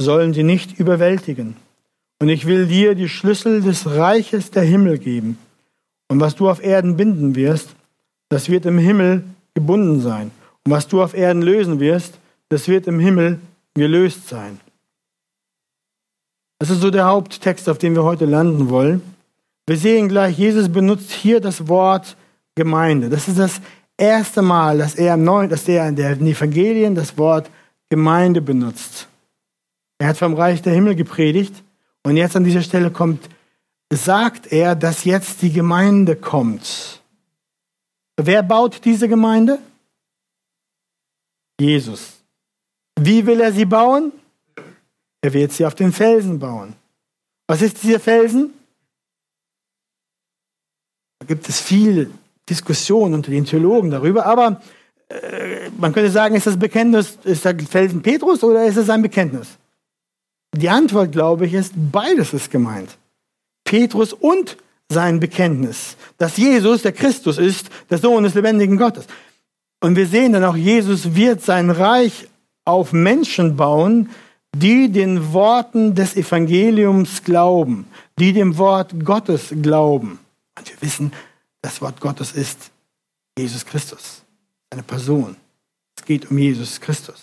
sollen sie nicht überwältigen. Und ich will dir die Schlüssel des Reiches der Himmel geben. Und was du auf Erden binden wirst, das wird im Himmel gebunden sein. Und was du auf Erden lösen wirst, das wird im Himmel gelöst sein. Das ist so der Haupttext, auf dem wir heute landen wollen. Wir sehen gleich, Jesus benutzt hier das Wort Gemeinde. Das ist das erste Mal, dass er im Neuen, dass er in den Evangelien das Wort Gemeinde benutzt. Er hat vom Reich der Himmel gepredigt und jetzt an dieser Stelle kommt, sagt er, dass jetzt die Gemeinde kommt. Wer baut diese Gemeinde? Jesus. Wie will er sie bauen? Er wird sie auf den Felsen bauen. Was ist dieser Felsen? Da gibt es viel Diskussion unter den Theologen darüber, aber äh, man könnte sagen, ist das Bekenntnis, ist der Felsen Petrus oder ist es ein Bekenntnis? Die Antwort, glaube ich, ist, beides ist gemeint. Petrus und sein Bekenntnis, dass Jesus der Christus ist, der Sohn des lebendigen Gottes. Und wir sehen dann auch, Jesus wird sein Reich auf Menschen bauen, die den Worten des Evangeliums glauben, die dem Wort Gottes glauben. Und wir wissen, das Wort Gottes ist Jesus Christus, eine Person. Es geht um Jesus Christus.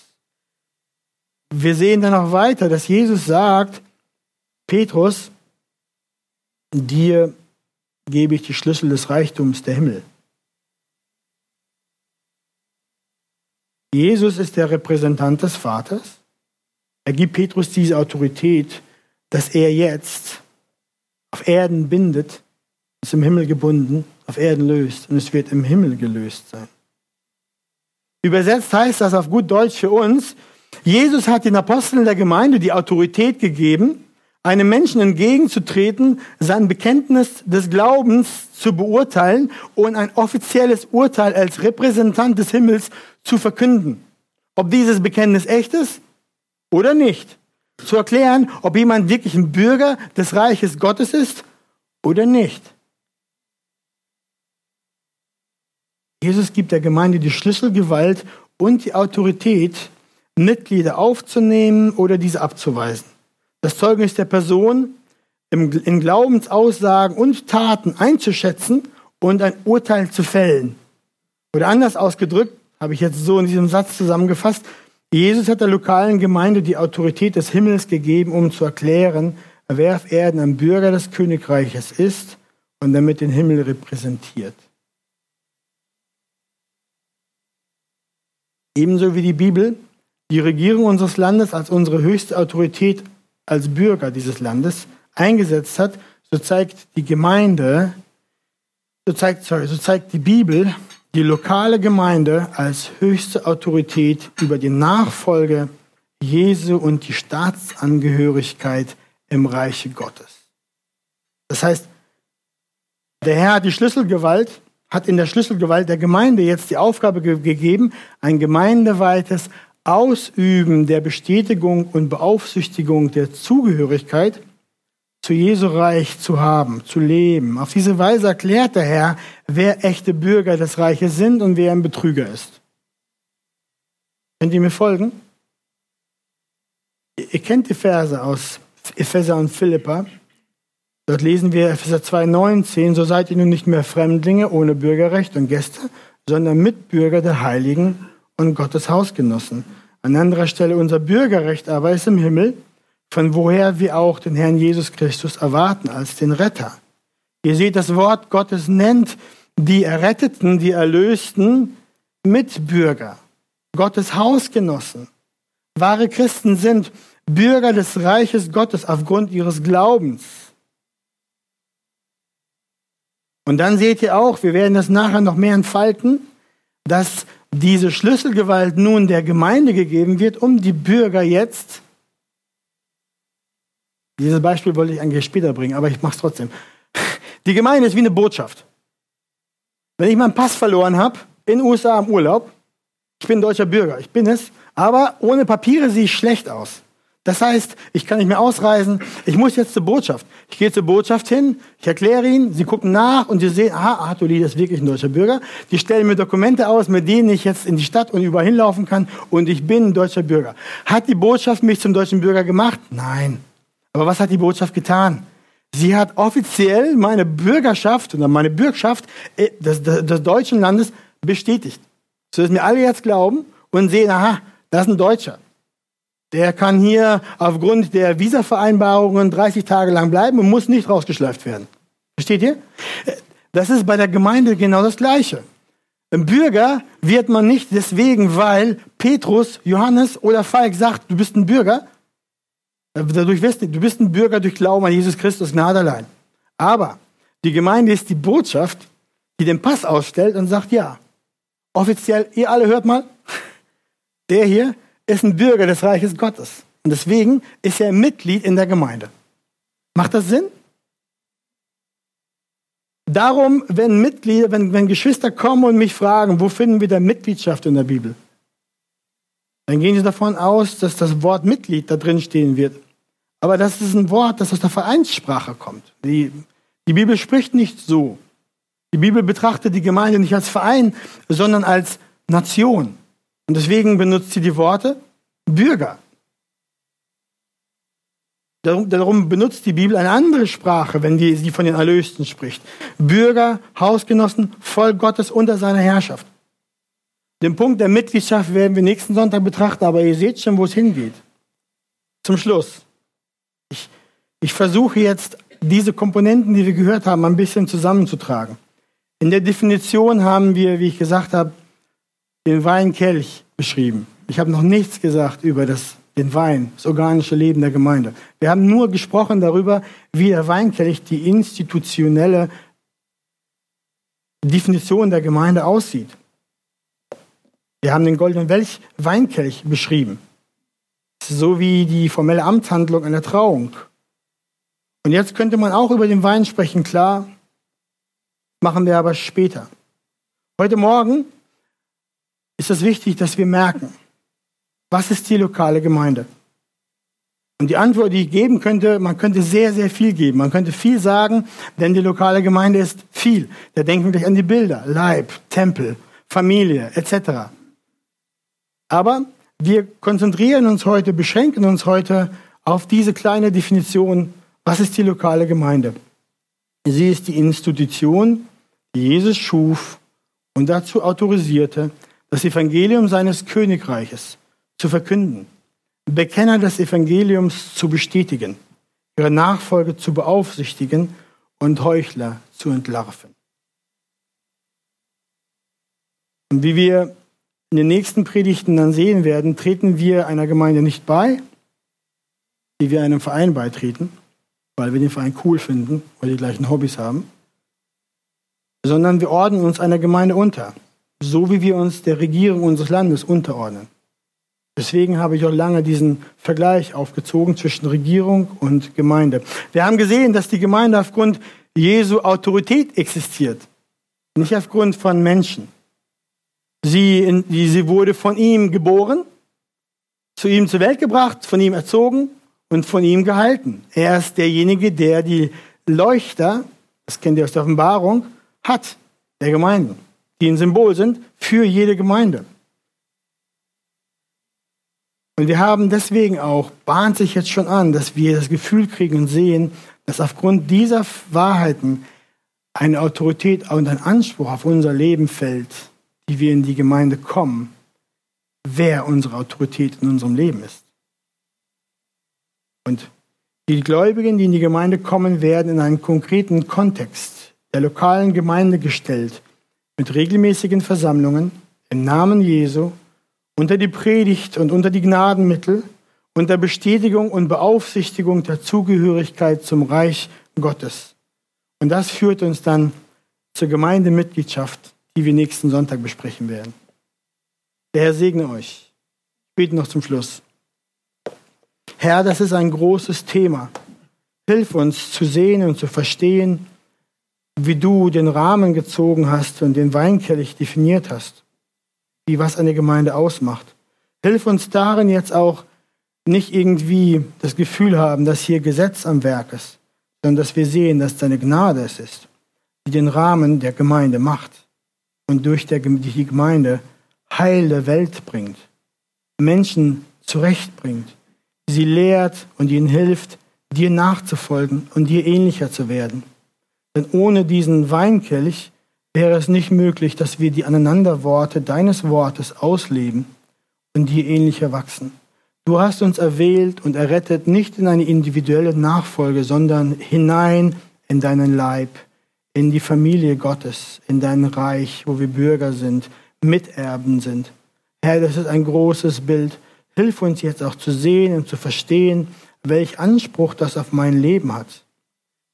Wir sehen dann auch weiter, dass Jesus sagt, Petrus, dir gebe ich die Schlüssel des Reichtums der Himmel. Jesus ist der Repräsentant des Vaters. Er gibt Petrus diese Autorität, dass er jetzt auf Erden bindet, ist im Himmel gebunden, auf Erden löst und es wird im Himmel gelöst sein. Übersetzt heißt das auf gut Deutsch für uns, Jesus hat den Aposteln der Gemeinde die Autorität gegeben, einem Menschen entgegenzutreten, sein Bekenntnis des Glaubens zu beurteilen und ein offizielles Urteil als Repräsentant des Himmels zu verkünden. Ob dieses Bekenntnis echt ist oder nicht. Zu erklären, ob jemand wirklich ein Bürger des Reiches Gottes ist oder nicht. Jesus gibt der Gemeinde die Schlüsselgewalt und die Autorität, Mitglieder aufzunehmen oder diese abzuweisen. Das Zeugnis der Person in Glaubensaussagen und Taten einzuschätzen und ein Urteil zu fällen. Oder anders ausgedrückt, habe ich jetzt so in diesem Satz zusammengefasst, Jesus hat der lokalen Gemeinde die Autorität des Himmels gegeben, um zu erklären, wer auf Erden ein Bürger des Königreiches ist und damit den Himmel repräsentiert. Ebenso wie die Bibel die Regierung unseres Landes als unsere höchste Autorität als Bürger dieses Landes eingesetzt hat, so zeigt die Gemeinde, so zeigt, sorry, so zeigt die Bibel die lokale Gemeinde als höchste Autorität über die Nachfolge Jesu und die Staatsangehörigkeit im Reiche Gottes. Das heißt, der Herr hat die Schlüsselgewalt, hat in der Schlüsselgewalt der Gemeinde jetzt die Aufgabe ge gegeben, ein gemeindeweites Ausüben der Bestätigung und Beaufsichtigung der Zugehörigkeit zu Jesu Reich zu haben, zu leben. Auf diese Weise erklärt der Herr, wer echte Bürger des Reiches sind und wer ein Betrüger ist. Könnt ihr mir folgen? Ihr kennt die Verse aus Epheser und Philippa. Dort lesen wir Epheser 2,19, so seid ihr nun nicht mehr Fremdlinge ohne Bürgerrecht und Gäste, sondern Mitbürger der Heiligen und Gottes Hausgenossen. An anderer Stelle unser Bürgerrecht aber ist im Himmel, von woher wir auch den Herrn Jesus Christus erwarten als den Retter. Ihr seht, das Wort Gottes nennt die Erretteten, die Erlösten Mitbürger, Gottes Hausgenossen. Wahre Christen sind Bürger des Reiches Gottes aufgrund ihres Glaubens. Und dann seht ihr auch, wir werden das nachher noch mehr entfalten, dass diese Schlüsselgewalt nun der Gemeinde gegeben wird, um die Bürger jetzt dieses Beispiel wollte ich eigentlich später bringen, aber ich mache es trotzdem. Die Gemeinde ist wie eine Botschaft. Wenn ich meinen Pass verloren habe, in den USA im Urlaub, ich bin deutscher Bürger, ich bin es, aber ohne Papiere sehe ich schlecht aus. Das heißt, ich kann nicht mehr ausreisen, ich muss jetzt zur Botschaft. Ich gehe zur Botschaft hin, ich erkläre ihnen, sie gucken nach und sie sehen, aha, Artuli ist wirklich ein deutscher Bürger. Die stellen mir Dokumente aus, mit denen ich jetzt in die Stadt und überall hinlaufen kann und ich bin ein deutscher Bürger. Hat die Botschaft mich zum deutschen Bürger gemacht? Nein. Aber was hat die Botschaft getan? Sie hat offiziell meine Bürgerschaft oder meine Bürgschaft äh, des, des, des deutschen Landes bestätigt. So dass mir alle jetzt glauben und sehen, aha, das ist ein Deutscher. Der kann hier aufgrund der Visavereinbarungen 30 Tage lang bleiben und muss nicht rausgeschleift werden. Versteht ihr? Das ist bei der Gemeinde genau das Gleiche. Ein Bürger wird man nicht deswegen, weil Petrus, Johannes oder Falk sagt, du bist ein Bürger, Dadurch wirst du, du bist ein Bürger durch Glauben an Jesus Christus, Gnade allein. Aber die Gemeinde ist die Botschaft, die den Pass ausstellt und sagt, ja, offiziell, ihr alle hört mal, der hier ist ein Bürger des Reiches Gottes. Und deswegen ist er Mitglied in der Gemeinde. Macht das Sinn? Darum, wenn Mitglieder, wenn, wenn Geschwister kommen und mich fragen, wo finden wir denn Mitgliedschaft in der Bibel? Dann gehen sie davon aus, dass das Wort Mitglied da drin stehen wird. Aber das ist ein Wort, das aus der Vereinssprache kommt. Die, die Bibel spricht nicht so. Die Bibel betrachtet die Gemeinde nicht als Verein, sondern als Nation. Und deswegen benutzt sie die Worte Bürger. Darum, benutzt die Bibel eine andere Sprache, wenn sie von den Erlösten spricht. Bürger, Hausgenossen, Volk Gottes unter seiner Herrschaft. Den Punkt der Mitgliedschaft werden wir nächsten Sonntag betrachten, aber ihr seht schon, wo es hingeht. Zum Schluss. Ich, ich versuche jetzt, diese Komponenten, die wir gehört haben, ein bisschen zusammenzutragen. In der Definition haben wir, wie ich gesagt habe, den Weinkelch beschrieben. Ich habe noch nichts gesagt über das, den Wein, das organische Leben der Gemeinde. Wir haben nur gesprochen darüber, wie der Weinkelch die institutionelle Definition der Gemeinde aussieht. Wir haben den goldenen Welch Weinkelch beschrieben so wie die formelle Amtshandlung einer Trauung. Und jetzt könnte man auch über den Wein sprechen, klar, machen wir aber später. Heute Morgen ist es wichtig, dass wir merken, was ist die lokale Gemeinde? Und die Antwort, die ich geben könnte, man könnte sehr, sehr viel geben. Man könnte viel sagen, denn die lokale Gemeinde ist viel. Da denken wir gleich an die Bilder, Leib, Tempel, Familie etc. Aber wir konzentrieren uns heute, beschränken uns heute auf diese kleine Definition, was ist die lokale Gemeinde? Sie ist die Institution, die Jesus schuf und dazu autorisierte, das Evangelium seines Königreiches zu verkünden, Bekenner des Evangeliums zu bestätigen, ihre Nachfolge zu beaufsichtigen und Heuchler zu entlarven. Und wie wir in den nächsten Predigten dann sehen werden, treten wir einer Gemeinde nicht bei, wie wir einem Verein beitreten, weil wir den Verein cool finden, weil die gleichen Hobbys haben, sondern wir ordnen uns einer Gemeinde unter, so wie wir uns der Regierung unseres Landes unterordnen. Deswegen habe ich auch lange diesen Vergleich aufgezogen zwischen Regierung und Gemeinde. Wir haben gesehen, dass die Gemeinde aufgrund Jesu Autorität existiert, nicht aufgrund von Menschen. Sie, sie wurde von ihm geboren, zu ihm zur Welt gebracht, von ihm erzogen und von ihm gehalten. Er ist derjenige, der die Leuchter, das kennt ihr aus der Offenbarung, hat, der Gemeinden, die ein Symbol sind für jede Gemeinde. Und wir haben deswegen auch, bahnt sich jetzt schon an, dass wir das Gefühl kriegen und sehen, dass aufgrund dieser Wahrheiten eine Autorität und ein Anspruch auf unser Leben fällt, die wir in die Gemeinde kommen, wer unsere Autorität in unserem Leben ist. Und die Gläubigen, die in die Gemeinde kommen, werden in einen konkreten Kontext der lokalen Gemeinde gestellt, mit regelmäßigen Versammlungen im Namen Jesu, unter die Predigt und unter die Gnadenmittel, unter Bestätigung und Beaufsichtigung der Zugehörigkeit zum Reich Gottes. Und das führt uns dann zur Gemeindemitgliedschaft, die wir nächsten Sonntag besprechen werden. Der Herr segne euch. Ich bete noch zum Schluss. Herr, das ist ein großes Thema. Hilf uns zu sehen und zu verstehen, wie du den Rahmen gezogen hast und den Weinkelch definiert hast, wie was eine Gemeinde ausmacht. Hilf uns darin jetzt auch nicht irgendwie das Gefühl haben, dass hier Gesetz am Werk ist, sondern dass wir sehen, dass deine Gnade es ist, die den Rahmen der Gemeinde macht und durch die Gemeinde Heil der Welt bringt, Menschen zurechtbringt sie lehrt und ihnen hilft, dir nachzufolgen und dir ähnlicher zu werden. Denn ohne diesen Weinkelch wäre es nicht möglich, dass wir die Aneinanderworte deines Wortes ausleben und dir ähnlicher wachsen. Du hast uns erwählt und errettet nicht in eine individuelle Nachfolge, sondern hinein in deinen Leib, in die Familie Gottes, in dein Reich, wo wir Bürger sind, Miterben sind. Herr, das ist ein großes Bild Hilf uns jetzt auch zu sehen und zu verstehen, welch Anspruch das auf mein Leben hat,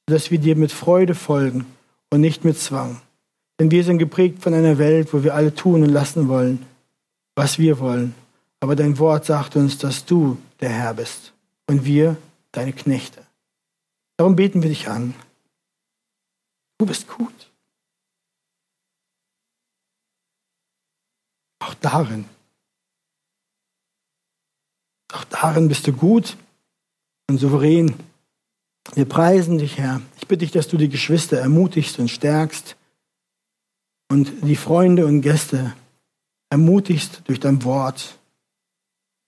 dass wir dir mit Freude folgen und nicht mit Zwang. Denn wir sind geprägt von einer Welt, wo wir alle tun und lassen wollen, was wir wollen. Aber dein Wort sagt uns, dass du der Herr bist und wir deine Knechte. Darum beten wir dich an. Du bist gut. Auch darin auch darin bist du gut und souverän. Wir preisen dich, Herr. Ich bitte dich, dass du die Geschwister ermutigst und stärkst und die Freunde und Gäste ermutigst durch dein Wort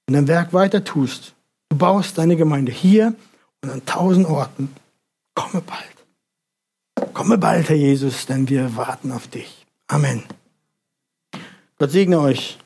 und dein Werk weiter tust. Du baust deine Gemeinde hier und an tausend Orten. Komme bald. Komme bald, Herr Jesus, denn wir warten auf dich. Amen. Gott segne euch.